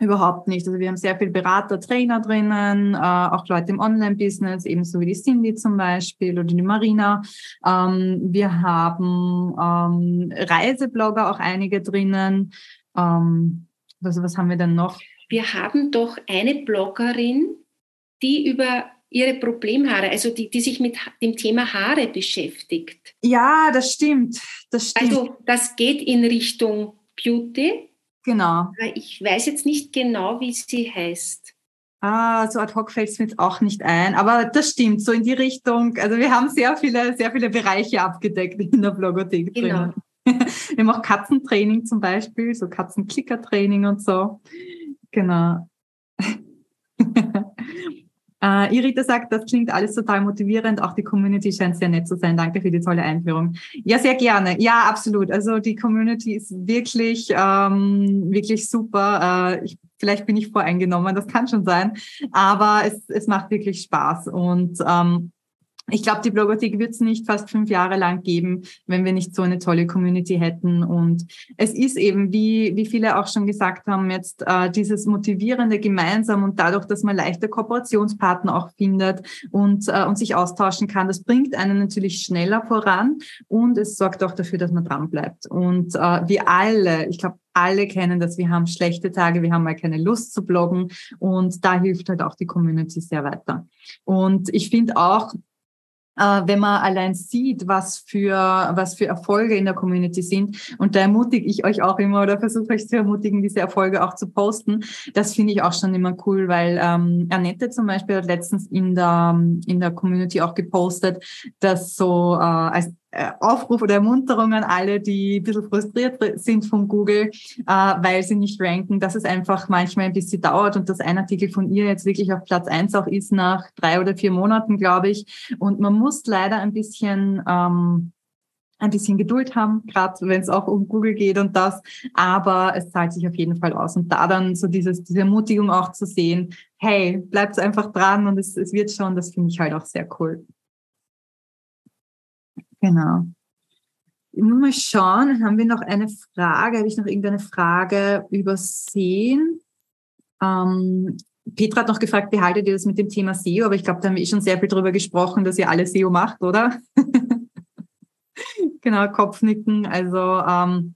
Speaker 1: Überhaupt nicht. Also wir haben sehr viel Berater, Trainer drinnen, äh, auch Leute im Online-Business, ebenso wie die Cindy zum Beispiel oder die Marina. Ähm, wir haben ähm, Reiseblogger, auch einige drinnen. Ähm, also was haben wir denn noch?
Speaker 4: Wir haben doch eine Bloggerin, die über ihre Problemhaare, also die, die sich mit dem Thema Haare beschäftigt.
Speaker 1: Ja, das stimmt. Das stimmt.
Speaker 4: Also das geht in Richtung Beauty.
Speaker 1: Genau.
Speaker 4: Ich weiß jetzt nicht genau, wie sie heißt.
Speaker 1: Ah, so ad hoc fällt es mir jetzt auch nicht ein. Aber das stimmt, so in die Richtung. Also wir haben sehr viele, sehr viele Bereiche abgedeckt in der Blogothek genau. Wir haben auch Katzentraining zum Beispiel, so Katzenklickertraining und so. Genau. Uh, Irita sagt, das klingt alles total motivierend. Auch die Community scheint sehr nett zu sein. Danke für die tolle Einführung. Ja, sehr gerne. Ja, absolut. Also die Community ist wirklich, ähm, wirklich super. Uh, ich, vielleicht bin ich voreingenommen, das kann schon sein. Aber es, es macht wirklich Spaß. Und ähm, ich glaube, die Blogothek wird es nicht fast fünf Jahre lang geben, wenn wir nicht so eine tolle Community hätten. Und es ist eben, wie, wie viele auch schon gesagt haben, jetzt äh, dieses motivierende gemeinsam und dadurch, dass man leichter Kooperationspartner auch findet und, äh, und sich austauschen kann, das bringt einen natürlich schneller voran und es sorgt auch dafür, dass man dran bleibt. Und äh, wir alle, ich glaube, alle kennen das, wir haben schlechte Tage, wir haben mal keine Lust zu bloggen und da hilft halt auch die Community sehr weiter. Und ich finde auch, wenn man allein sieht, was für, was für Erfolge in der Community sind. Und da ermutige ich euch auch immer oder versuche euch zu ermutigen, diese Erfolge auch zu posten. Das finde ich auch schon immer cool, weil ähm, Annette zum Beispiel hat letztens in der, in der Community auch gepostet, dass so äh, als äh, Aufruf oder Ermunterung an alle, die ein bisschen frustriert sind von Google, äh, weil sie nicht ranken, dass es einfach manchmal ein bisschen dauert und dass ein Artikel von ihr jetzt wirklich auf Platz eins auch ist nach drei oder vier Monaten, glaube ich. Und man muss leider ein bisschen ähm, ein bisschen Geduld haben, gerade wenn es auch um Google geht und das. Aber es zahlt sich auf jeden Fall aus. Und da dann so dieses, diese Ermutigung auch zu sehen, hey, bleibt einfach dran und es, es wird schon, das finde ich halt auch sehr cool. Genau. Ich muss mal schauen, haben wir noch eine Frage? Habe ich noch irgendeine Frage übersehen? Ähm, Petra hat noch gefragt, wie haltet ihr das mit dem Thema SEO? Aber ich glaube, da haben wir eh schon sehr viel darüber gesprochen, dass ihr alle SEO macht, oder? genau, Kopfnicken. Also ähm,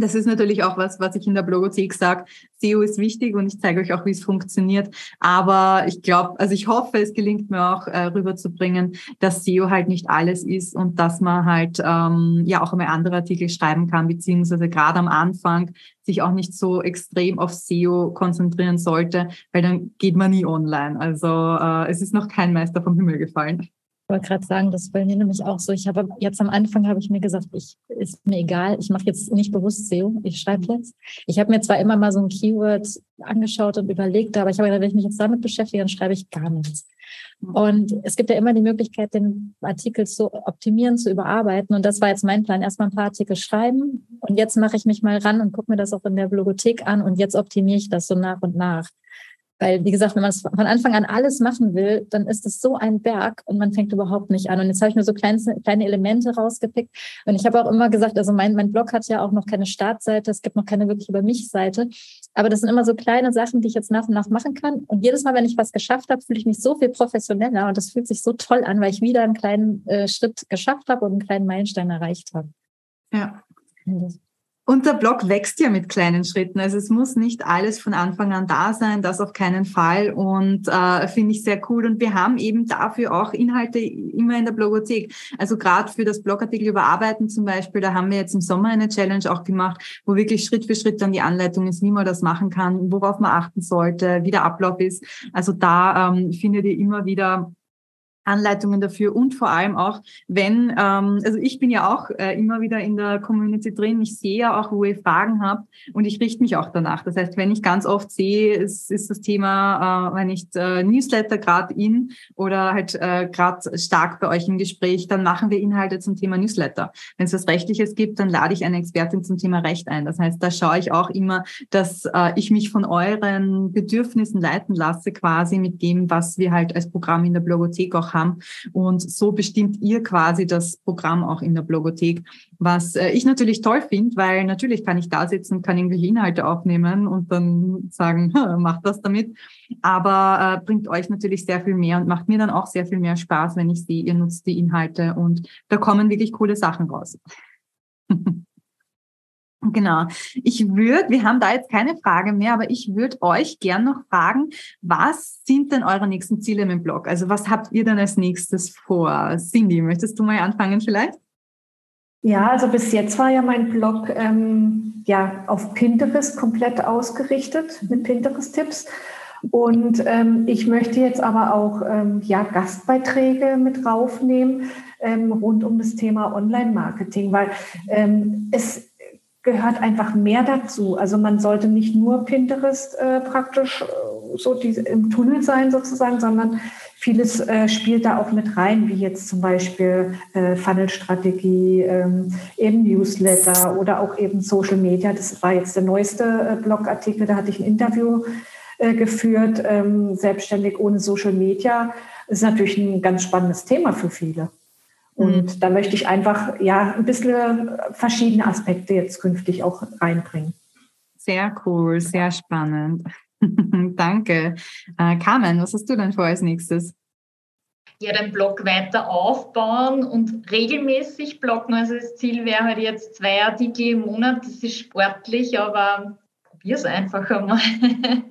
Speaker 1: das ist natürlich auch was, was ich in der Blogothek sage. SEO ist wichtig und ich zeige euch auch, wie es funktioniert. Aber ich glaube, also ich hoffe, es gelingt mir auch äh, rüberzubringen, dass SEO halt nicht alles ist und dass man halt ähm, ja auch einmal andere Artikel schreiben kann, beziehungsweise gerade am Anfang sich auch nicht so extrem auf SEO konzentrieren sollte, weil dann geht man nie online. Also äh, es ist noch kein Meister vom Himmel gefallen
Speaker 5: wollte gerade sagen, das bei mir nämlich auch so. Ich habe jetzt am Anfang habe ich mir gesagt, ich ist mir egal, ich mache jetzt nicht bewusst SEO, ich schreibe jetzt. Ich habe mir zwar immer mal so ein Keyword angeschaut und überlegt, aber ich habe gedacht, wenn ich mich jetzt damit beschäftige, dann schreibe ich gar nichts. Und es gibt ja immer die Möglichkeit, den Artikel zu optimieren, zu überarbeiten. Und das war jetzt mein Plan. Erstmal ein paar Artikel schreiben. Und jetzt mache ich mich mal ran und gucke mir das auch in der Blogothek an. Und jetzt optimiere ich das so nach und nach. Weil, wie gesagt, wenn man es von Anfang an alles machen will, dann ist es so ein Berg und man fängt überhaupt nicht an. Und jetzt habe ich mir so kleine, kleine Elemente rausgepickt. Und ich habe auch immer gesagt, also mein, mein Blog hat ja auch noch keine Startseite, es gibt noch keine wirklich über mich Seite. Aber das sind immer so kleine Sachen, die ich jetzt nach und nach machen kann. Und jedes Mal, wenn ich was geschafft habe, fühle ich mich so viel professioneller und das fühlt sich so toll an, weil ich wieder einen kleinen äh, Schritt geschafft habe und einen kleinen Meilenstein erreicht habe.
Speaker 1: Ja. Und der Blog wächst ja mit kleinen Schritten. Also es muss nicht alles von Anfang an da sein, das auf keinen Fall. Und äh, finde ich sehr cool. Und wir haben eben dafür auch Inhalte immer in der Blogothek. Also gerade für das Blogartikel überarbeiten zum Beispiel, da haben wir jetzt im Sommer eine Challenge auch gemacht, wo wirklich Schritt für Schritt dann die Anleitung ist, wie man das machen kann, worauf man achten sollte, wie der Ablauf ist. Also da ähm, findet ihr immer wieder Anleitungen dafür und vor allem auch, wenn, ähm, also ich bin ja auch äh, immer wieder in der Community drin, ich sehe ja auch, wo ihr Fragen habt und ich richte mich auch danach. Das heißt, wenn ich ganz oft sehe, es ist das Thema, äh, wenn ich äh, Newsletter gerade in oder halt äh, gerade stark bei euch im Gespräch, dann machen wir Inhalte zum Thema Newsletter. Wenn es was Rechtliches gibt, dann lade ich eine Expertin zum Thema Recht ein. Das heißt, da schaue ich auch immer, dass äh, ich mich von euren Bedürfnissen leiten lasse, quasi mit dem, was wir halt als Programm in der Blogothek auch haben. Und so bestimmt ihr quasi das Programm auch in der Blogothek, was äh, ich natürlich toll finde, weil natürlich kann ich da sitzen, kann irgendwelche Inhalte aufnehmen und dann sagen, macht das damit. Aber äh, bringt euch natürlich sehr viel mehr und macht mir dann auch sehr viel mehr Spaß, wenn ich sehe, ihr nutzt die Inhalte und da kommen wirklich coole Sachen raus. Genau. Ich würde, wir haben da jetzt keine Frage mehr, aber ich würde euch gern noch fragen, was sind denn eure nächsten Ziele dem Blog? Also was habt ihr denn als nächstes vor? Cindy, möchtest du mal anfangen vielleicht?
Speaker 2: Ja, also bis jetzt war ja mein Blog ähm, ja auf Pinterest komplett ausgerichtet mit Pinterest-Tipps. Und ähm, ich möchte jetzt aber auch ähm, ja, Gastbeiträge mit raufnehmen ähm, rund um das Thema Online-Marketing, weil ähm, es gehört einfach mehr dazu. Also man sollte nicht nur Pinterest äh, praktisch äh, so die, im Tunnel sein sozusagen, sondern vieles äh, spielt da auch mit rein, wie jetzt zum Beispiel äh, Funnelstrategie, ähm, eben Newsletter oder auch eben Social Media. Das war jetzt der neueste äh, Blogartikel, da hatte ich ein Interview äh, geführt, ähm, selbstständig ohne Social Media. Das ist natürlich ein ganz spannendes Thema für viele. Und mhm. da möchte ich einfach ja ein bisschen verschiedene Aspekte jetzt künftig auch reinbringen.
Speaker 1: Sehr cool, sehr spannend. Danke. Äh, Carmen, was hast du denn vor als nächstes?
Speaker 3: Ja, den Blog weiter aufbauen und regelmäßig bloggen. Also das Ziel wäre halt jetzt zwei Artikel im Monat. Das ist sportlich, aber probier es einfach einmal.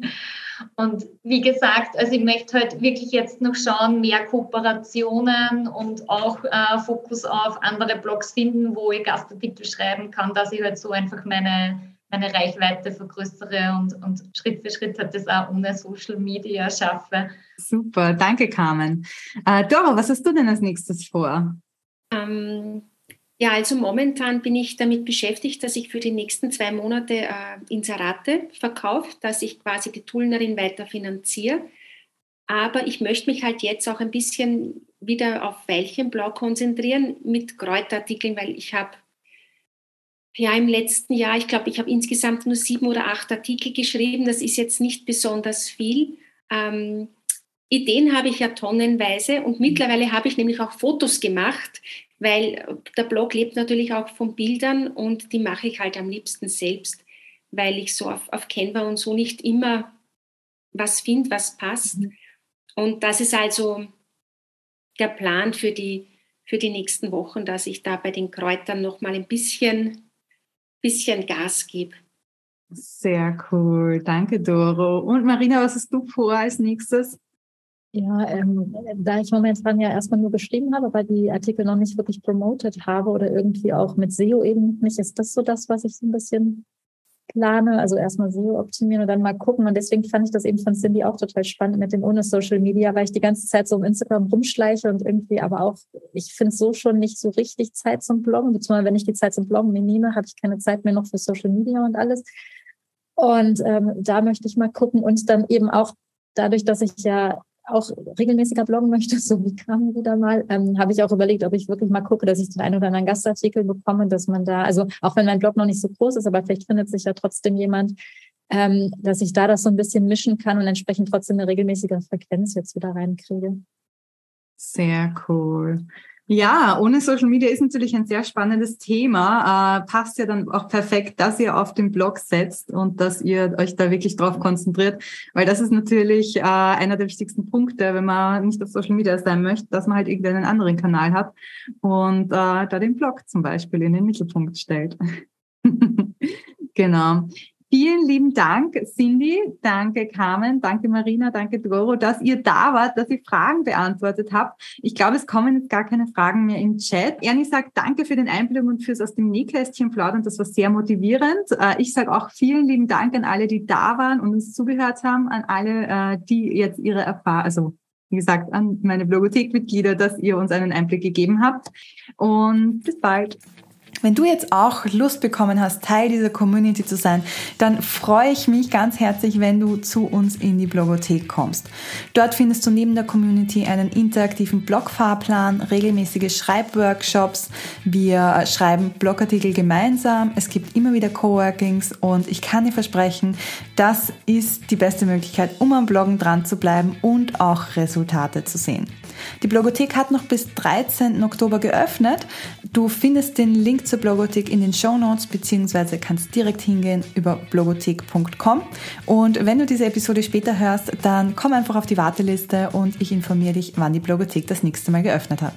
Speaker 3: Und wie gesagt, also ich möchte halt wirklich jetzt noch schauen, mehr Kooperationen und auch äh, Fokus auf andere Blogs finden, wo ich Gastartikel schreiben kann, dass ich halt so einfach meine, meine Reichweite vergrößere und, und Schritt für Schritt halt das auch ohne Social Media schaffe.
Speaker 1: Super, danke Carmen. Äh, Doro, was hast du denn als nächstes vor?
Speaker 4: Ähm, ja, also momentan bin ich damit beschäftigt, dass ich für die nächsten zwei Monate äh, Inserate verkaufe, dass ich quasi die Tullnerin weiter finanziere. Aber ich möchte mich halt jetzt auch ein bisschen wieder auf Veilchenblau konzentrieren mit Kräuterartikeln, weil ich habe ja im letzten Jahr, ich glaube, ich habe insgesamt nur sieben oder acht Artikel geschrieben. Das ist jetzt nicht besonders viel. Ähm, Ideen habe ich ja tonnenweise und mittlerweile habe ich nämlich auch Fotos gemacht, weil der Blog lebt natürlich auch von Bildern und die mache ich halt am liebsten selbst, weil ich so auf, auf Canva und so nicht immer was finde, was passt. Mhm. Und das ist also der Plan für die, für die nächsten Wochen, dass ich da bei den Kräutern nochmal ein bisschen, bisschen Gas gebe.
Speaker 1: Sehr cool. Danke, Doro. Und Marina, was hast du vor als nächstes?
Speaker 5: Ja, ähm, da ich momentan ja erstmal nur geschrieben habe, aber die Artikel noch nicht wirklich promoted habe oder irgendwie auch mit SEO eben nicht, ist das so das, was ich so ein bisschen plane. Also erstmal SEO optimieren und dann mal gucken. Und deswegen fand ich das eben von Cindy auch total spannend mit dem ohne Social Media, weil ich die ganze Zeit so um Instagram rumschleiche und irgendwie aber auch, ich finde so schon nicht so richtig Zeit zum Bloggen. Beziehungsweise wenn ich die Zeit zum Bloggen mir nehme, habe ich keine Zeit mehr noch für Social Media und alles. Und ähm, da möchte ich mal gucken und dann eben auch dadurch, dass ich ja auch regelmäßiger bloggen möchte, so wie kam wieder mal, ähm, habe ich auch überlegt, ob ich wirklich mal gucke, dass ich den einen oder anderen Gastartikel bekomme, dass man da, also auch wenn mein Blog noch nicht so groß ist, aber vielleicht findet sich ja trotzdem jemand, ähm, dass ich da das so ein bisschen mischen kann und entsprechend trotzdem eine regelmäßige Frequenz jetzt wieder reinkriege.
Speaker 1: Sehr cool. Ja, ohne Social Media ist natürlich ein sehr spannendes Thema. Äh, passt ja dann auch perfekt, dass ihr auf den Blog setzt und dass ihr euch da wirklich drauf konzentriert, weil das ist natürlich äh, einer der wichtigsten Punkte, wenn man nicht auf Social Media sein möchte, dass man halt irgendeinen anderen Kanal hat und äh, da den Blog zum Beispiel in den Mittelpunkt stellt. genau. Vielen lieben Dank, Cindy. Danke, Carmen. Danke, Marina. Danke, Doro, dass ihr da wart, dass ihr Fragen beantwortet habt. Ich glaube, es kommen jetzt gar keine Fragen mehr im Chat. Ernie sagt Danke für den Einblick und fürs aus dem Nähkästchen plaudern. Das war sehr motivierend. Äh, ich sage auch vielen lieben Dank an alle, die da waren und uns zugehört haben, an alle, äh, die jetzt ihre Erfahrung, also wie gesagt, an meine Blogothekmitglieder, dass ihr uns einen Einblick gegeben habt. Und bis bald. Wenn du jetzt auch Lust bekommen hast, Teil dieser Community zu sein, dann freue ich mich ganz herzlich, wenn du zu uns in die Blogothek kommst. Dort findest du neben der Community einen interaktiven Blogfahrplan, regelmäßige Schreibworkshops. Wir schreiben Blogartikel gemeinsam. Es gibt immer wieder Coworkings und ich kann dir versprechen, das ist die beste Möglichkeit, um am Bloggen dran zu bleiben und auch Resultate zu sehen. Die Blogothek hat noch bis 13. Oktober geöffnet. Du findest den Link zur Blogothek in den Show Notes beziehungsweise kannst direkt hingehen über blogothek.com. Und wenn du diese Episode später hörst, dann komm einfach auf die Warteliste und ich informiere dich, wann die Blogothek das nächste Mal geöffnet hat.